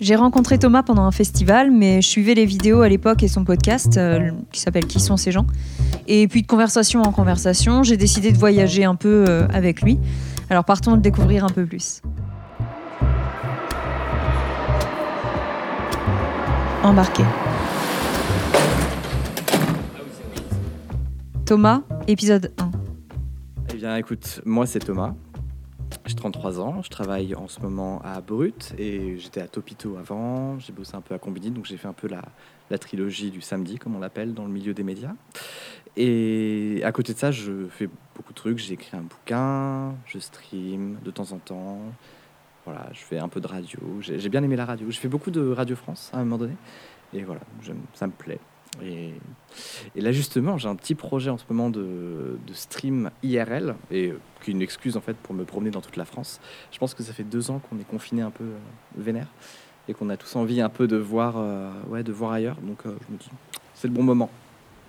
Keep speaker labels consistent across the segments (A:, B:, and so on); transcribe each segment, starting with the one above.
A: J'ai rencontré Thomas pendant un festival, mais je suivais les vidéos à l'époque et son podcast euh, qui s'appelle Qui sont ces gens Et puis de conversation en conversation, j'ai décidé de voyager un peu euh, avec lui. Alors partons le découvrir un peu plus. Embarqué. Thomas, épisode 1.
B: Eh bien, écoute, moi c'est Thomas. J'ai 33 ans, je travaille en ce moment à Brut et j'étais à Topito avant. J'ai bossé un peu à Combini, donc j'ai fait un peu la, la trilogie du samedi, comme on l'appelle dans le milieu des médias. Et à côté de ça, je fais beaucoup de trucs. J'ai écrit un bouquin, je stream de temps en temps. Voilà, je fais un peu de radio. J'ai bien aimé la radio. Je fais beaucoup de Radio France à un moment donné. Et voilà, ça me plaît. Et, là justement, j'ai un petit projet en ce moment de, stream IRL, et euh, qui est une excuse en fait pour me promener dans toute la France. Je pense que ça fait deux ans qu'on est confiné un peu euh, vénère, et qu'on a tous envie un peu de voir, euh, ouais, de voir ailleurs. Donc je me dis, c'est le bon moment.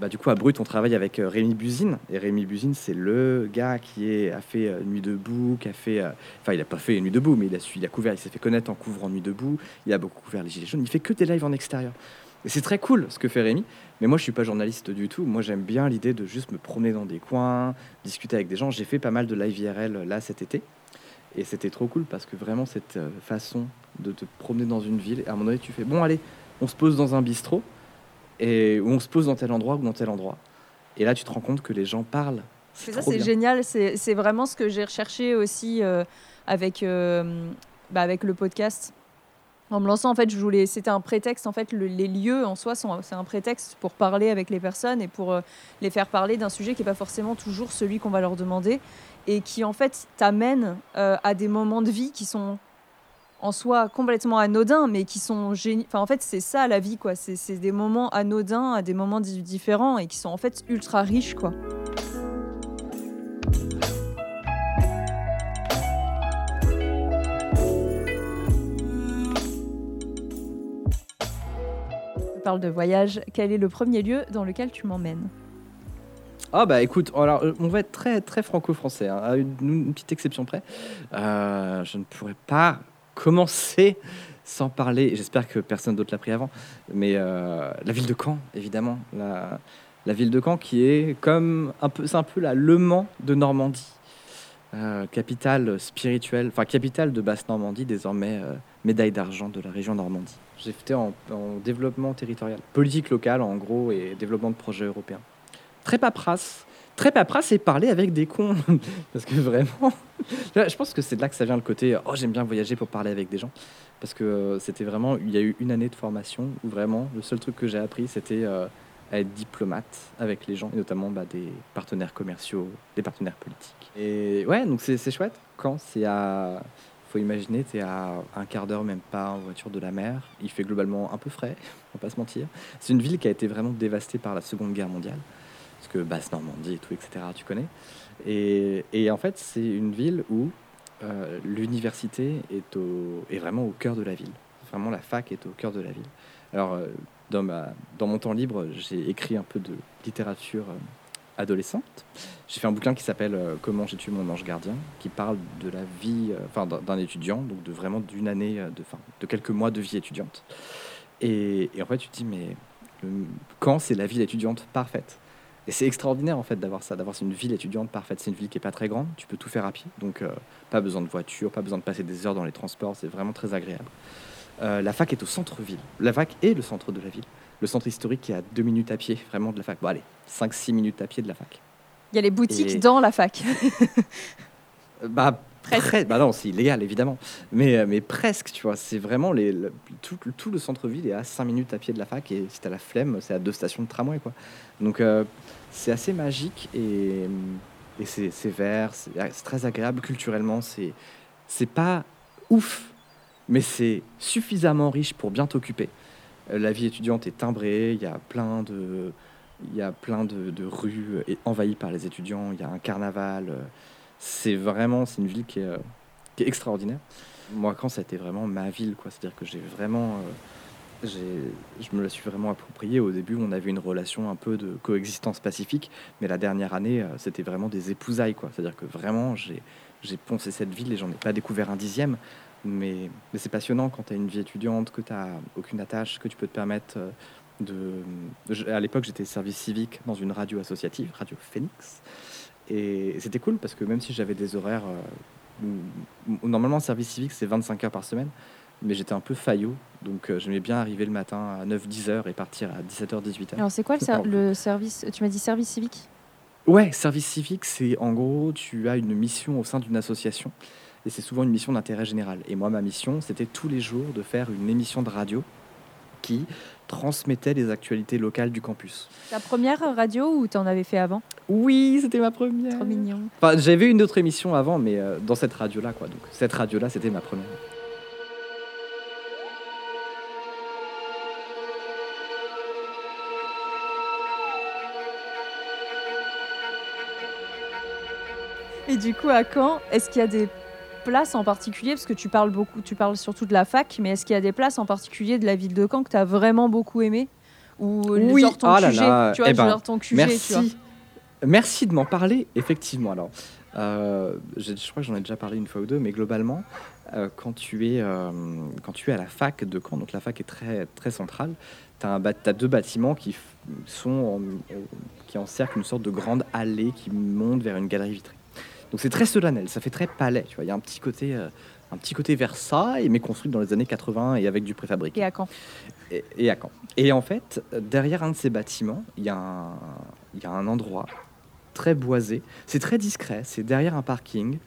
B: Bah, du coup, à Brut, on travaille avec Rémi Buzine. Et Rémi Buzine, c'est le gars qui a fait Nuit debout, qui a fait. Enfin, il n'a pas fait Nuit debout, mais il a, il a couvert, il s'est fait connaître en couvrant Nuit debout. Il a beaucoup couvert les Gilets jaunes. Il fait que des lives en extérieur. Et c'est très cool ce que fait Rémi. Mais moi, je suis pas journaliste du tout. Moi, j'aime bien l'idée de juste me promener dans des coins, discuter avec des gens. J'ai fait pas mal de live IRL là cet été. Et c'était trop cool parce que vraiment, cette euh, façon de te promener dans une ville, à un moment donné, tu fais bon, allez, on se pose dans un bistrot et on se pose dans tel endroit ou dans tel endroit. Et là, tu te rends compte que les gens parlent.
A: C'est ça, c'est génial. C'est c'est vraiment ce que j'ai recherché aussi euh, avec, euh, bah, avec le podcast. En me lançant, en fait, je voulais. C'était un prétexte. En fait, le- les lieux en soi c'est un prétexte pour parler avec les personnes et pour euh, les faire parler d'un sujet qui n'est pas forcément toujours celui qu'on va leur demander et qui en fait t'amène euh, à des moments de vie qui sont en soi complètement anodins, mais qui sont géniaux. Enfin, en fait, c'est ça la vie, quoi. C'est des moments anodins à des moments di- différents et qui sont en fait ultra riches, quoi. Parle de voyage. Quel est le premier lieu dans lequel tu m'emmènes
B: Ah bah écoute, alors euh, on va être très très franco-français, hein, à une, petite exception près. Euh, je ne pourrais pas commencer sans parler, j'espère que personne d'autre l'a pris avant, mais euh, la ville de Caen, évidemment. La, la ville de Caen qui est comme un peu, c'est un peu la Le Mans de Normandie. Euh, capitale spirituelle, enfin capitale de Basse-Normandie, désormais euh, médaille d'argent de la région Normandie. Fait en, en développement territorial, politique locale en gros et développement de projets européens très paperasse. Très paperasse et parler avec des cons. Parce que vraiment, je pense que c'est de là que ça vient le côté oh, j'aime bien voyager pour parler avec des gens. Parce que euh, c'était vraiment, il y a eu une année de formation où vraiment le seul truc que j'ai appris c'était à être diplomate avec les gens, et notamment bah, des partenaires commerciaux, des partenaires politiques. Et ouais, donc c'est chouette. Quand c'est à. faut imaginer, tu es à un quart d'heure, même pas en voiture de la mer. Il fait globalement un peu frais, on va pas se mentir. C'est une ville qui a été vraiment dévastée par la Seconde Guerre mondiale parce que Basse-Normandie et tout, etc., tu connais. Et, et en fait, c'est une ville où euh, l'université est, est vraiment au cœur de la ville. Vraiment, la fac est au cœur de la ville. Alors, euh, dans, ma, dans mon temps libre, j'ai écrit un peu de littérature euh, adolescente. J'ai fait un bouquin qui s'appelle euh, Comment j'ai tué mon ange gardien, qui parle de la vie, euh, enfin d'un étudiant, donc de vraiment d'une année, de, enfin, de quelques mois de vie étudiante. Et, en fait, tu te dis, mais quand c'est la ville étudiante parfaite? Et c'est extraordinaire en fait d'avoir ça, d'avoir une ville étudiante parfaite. C'est une ville qui est pas très grande, tu peux tout faire à pied, donc pas besoin de voiture, pas besoin de passer des heures dans les transports, c'est vraiment très agréable. Euh, la fac est au centre-ville. La fac est le centre de la ville. Le centre historique qui est à deux minutes à pied, vraiment de la fac. Bon allez, 5-6 minutes à pied de la fac.
A: Il y a les boutiques
B: Et-
A: dans la fac.
B: Euh, Bah,
A: Presque.
B: Bah non, c'est illégal évidemment. Mais, euh, mais presque, tu vois. C'est vraiment les, le- tout, tout le centre-ville est à 5 minutes à pied de la fac et si t'as la flemme, c'est à deux stations de tramway, quoi. Donc euh, c'est assez magique et, et c'est vert, c'est c'est très agréable culturellement. C'est pas ouf, mais c'est suffisamment riche pour bien t'occuper. Euh, La vie étudiante est timbrée, il y a plein de, y a plein de, rues euh, envahies par les étudiants, il y a un carnaval. euh, C'est vraiment, c'est une ville qui est, extraordinaire. Moi, quand ça a été vraiment ma ville. C'est-à-dire que j'ai vraiment, je me la suis vraiment appropriée. Au début, on avait une relation un peu de coexistence pacifique, mais la dernière année, c'était vraiment des épousailles, quoi. C'est-à-dire que vraiment, j'ai poncé cette ville et j'en ai pas découvert un dixième. Mais, mais c'est passionnant quand tu as une vie étudiante, que tu n'as aucune attache, que tu peux te permettre euh, de. À l'époque, j'étais service civique dans une radio associative, Radio Phoenix. Et c'était cool parce que même si j'avais des horaires. euh, où- normalement, service civique, c'est 25 heures par semaine. Mais j'étais un peu faillot. Donc euh, j'aimais bien arriver le matin à 9-10 heures et partir à 17h, 18h.
A: Alors, c'est quoi le, ser- le service Tu m'as dit service civique?
B: Ouais, service civique, c'est en gros, tu as une mission au sein d'une association. Et c'est souvent une mission d'intérêt général. Et moi, ma mission, c'était tous les jours de faire une émission de radio qui transmettait les actualités locales du campus.
A: Ta première radio ou t'en avais fait avant?
B: Oui, c'était ma première.
A: Trop mignon.
B: Enfin, j'avais une autre émission avant, mais euh, dans cette radio-là, quoi. Donc, cette radio-là, c'était ma première.
A: Et du coup, à Caen, est-ce qu'il y a des places en particulier Parce que tu parles beaucoup, tu parles surtout de la fac, mais est-ce qu'il y a des places en particulier de la ville de Caen que tu as vraiment beaucoup aimé Ou
B: Oui,
A: genre ton
B: ah
A: QG,
B: là,
A: tu vois,
B: eh ben,
A: genre ton QG, tu vois.
B: Merci. Merci de m'en parler, effectivement. Alors, euh, je, je crois que j'en ai déjà parlé une fois ou deux, mais globalement, euh, quand, tu es, euh, quand tu es à la fac de Caen, donc la fac est très, très centrale, tu as, deux bâtiments qui, sont en- qui encerclent une sorte de grande allée qui monte vers une galerie vitrée. Donc c'est très solennel, ça fait très palais. Tu vois, il y a un petit côté, euh, un petit côté Versailles, mais construit dans les années 80 et avec du préfabriqué
A: Et à Caen
B: et, et à Caen. Et en fait, derrière un de ces bâtiments, il y, a un- il y a un endroit très boisé. C'est très discret, c'est derrière un parking.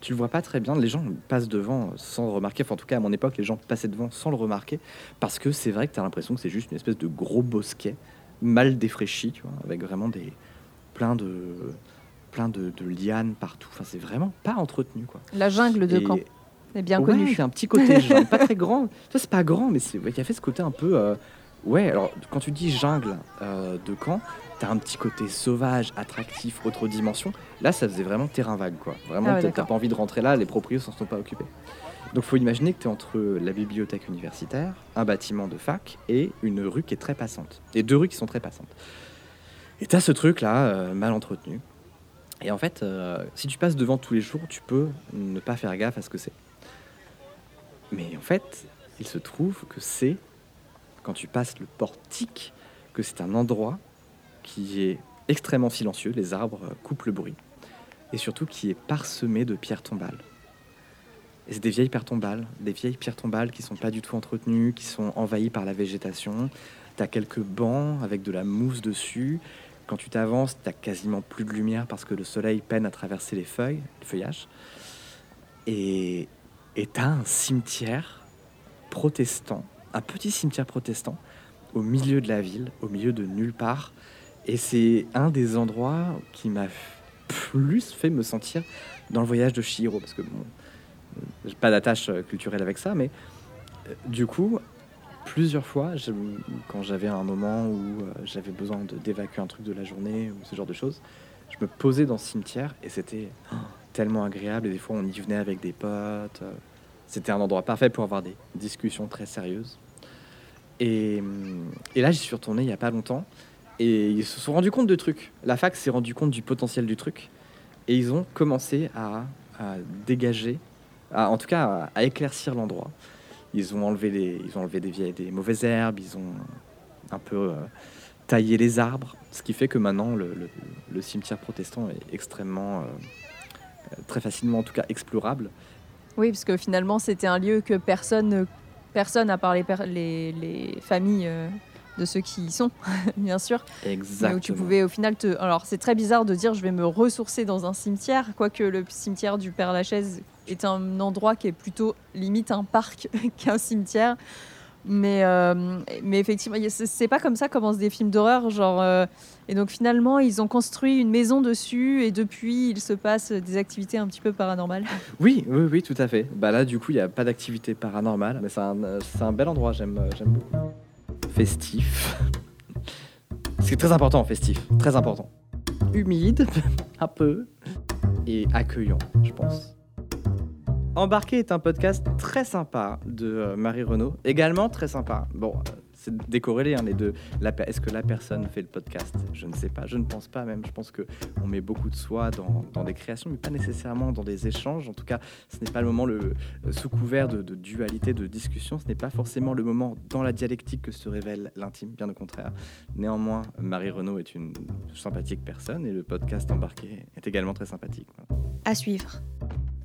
B: Tu le vois pas très bien, les gens passent devant sans le remarquer. Enfin, en tout cas, à mon époque, les gens passaient devant sans le remarquer. Parce que c'est vrai que tu as l'impression que c'est juste une espèce de gros bosquet mal défraîchi, tu vois, avec vraiment des plein de plein de, de lianes partout. Enfin, c'est vraiment pas entretenu, quoi.
A: La jungle de
B: Et-
A: Caen, c'est bien
B: ouais,
A: connu.
B: c'est un petit côté jungle, pas très grand. Ça, c'est pas grand, mais c'est ouais, qui a fait ce côté un peu. euh, ouais, alors quand tu dis jungle euh, de Caen, t'as un petit côté sauvage, attractif, autre dimension. Là, ça faisait vraiment terrain vague, quoi. Vraiment,
A: Ah ouais,
B: t'as- t'as pas envie de rentrer là, les propriétaires s'en sont pas occupés. Donc, faut imaginer que tu es entre la bibliothèque universitaire, un bâtiment de fac et une rue qui est très passante. Et deux rues qui sont très passantes. Et tu as ce truc-là, euh, mal entretenu. Et en fait, euh, si tu passes devant tous les jours, tu peux ne pas faire gaffe à ce que c'est. Mais en fait, il se trouve que c'est, quand tu passes le portique, que c'est un endroit qui est extrêmement silencieux, les arbres euh, coupent le bruit, et surtout qui est parsemé de pierres tombales. Et c'est des vieilles pierres tombales, des vieilles pierres tombales qui sont pas du tout entretenues, qui sont envahies par la végétation. T'as quelques bancs avec de la mousse dessus. Quand tu t'avances, t'as quasiment plus de lumière parce que le soleil peine à traverser les feuilles, le feuillage. Et t'as un cimetière protestant, un petit cimetière protestant au milieu de la ville, au milieu de nulle part. Et c'est un des endroits qui m'a plus fait me sentir dans le voyage de Chihiro, parce que j'ai pas d'attache culturelle avec ça, mais euh, du coup, plusieurs fois, quand j'avais un moment où euh, j'avais besoin d'évacuer un truc de la journée ou ce genre de choses, je me posais dans ce cimetière et c'était oh, tellement agréable. Et des fois, on y venait avec des potes. euh, C'était un endroit parfait pour avoir des discussions très sérieuses. Et, hum, là, j'y suis retourné il y a pas longtemps et ils se sont rendus compte de trucs. La fac s'est rendu compte du potentiel du truc et ils ont commencé à, dégager, en tout cas à éclaircir l'endroit. Ils ont enlevé les, ils ont enlevé des vieilles, des mauvaises herbes, ils ont un peu euh, taillé les arbres, ce qui fait que maintenant le, le- le cimetière protestant est extrêmement, euh, euh, très facilement en tout cas explorable.
A: Oui, parce que finalement, c'était un lieu que personne, ne- personne à part les, les, les familles euh, de ceux qui y sont, bien sûr, mais
B: Exactement.
A: où tu pouvais au final te. Alors, c'est très bizarre de dire je vais me ressourcer dans un cimetière, quoique le cimetière du Père Lachaise est un endroit qui est plutôt limite un parc qu'un cimetière. Mais, euh, mais effectivement, c'est pas comme ça commencent des films d'horreur. Genre, euh, et donc finalement, ils ont construit une maison dessus et depuis, il se passe des activités un petit peu paranormales.
B: Oui, oui, oui, tout à fait. Bah là, du coup, il n'y a pas d'activité paranormale, mais c'est un, un bel endroit, j'aime euh, j'aime beaucoup. Festif. C'est très important, festif, très important. Humide, un peu, et accueillant, je pense. Embarqué est un podcast très sympa de euh, Marie Renaud, également très sympa. Bon, euh, c'est décorrélé hein, les deux. Est-ce que la personne fait le podcast? Je ne sais pas, je ne pense pas même. Je pense que on met beaucoup de soi dans, des créations, mais pas nécessairement dans des échanges. En tout cas, ce n'est pas le moment le, sous couvert de, de, dualité, de discussion. Ce n'est pas forcément le moment dans la dialectique que se révèle l'intime, bien au contraire. Néanmoins, Marie Renaud est une sympathique personne et le podcast embarqué est également très sympathique.
A: À suivre.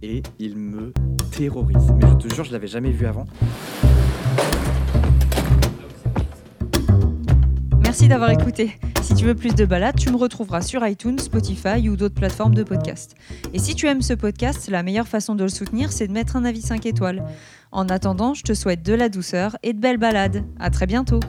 B: Et il me terrorise. Mais je te jure, je l'avais jamais vu avant.
A: Merci d'avoir écouté. Si tu veux plus de balades, tu me retrouveras sur iTunes, Spotify ou d'autres plateformes de podcast. Et si tu aimes ce podcast, la meilleure façon de le soutenir, c'est de mettre un avis 5 étoiles. En attendant, je te souhaite de la douceur et de belles balades. À très bientôt.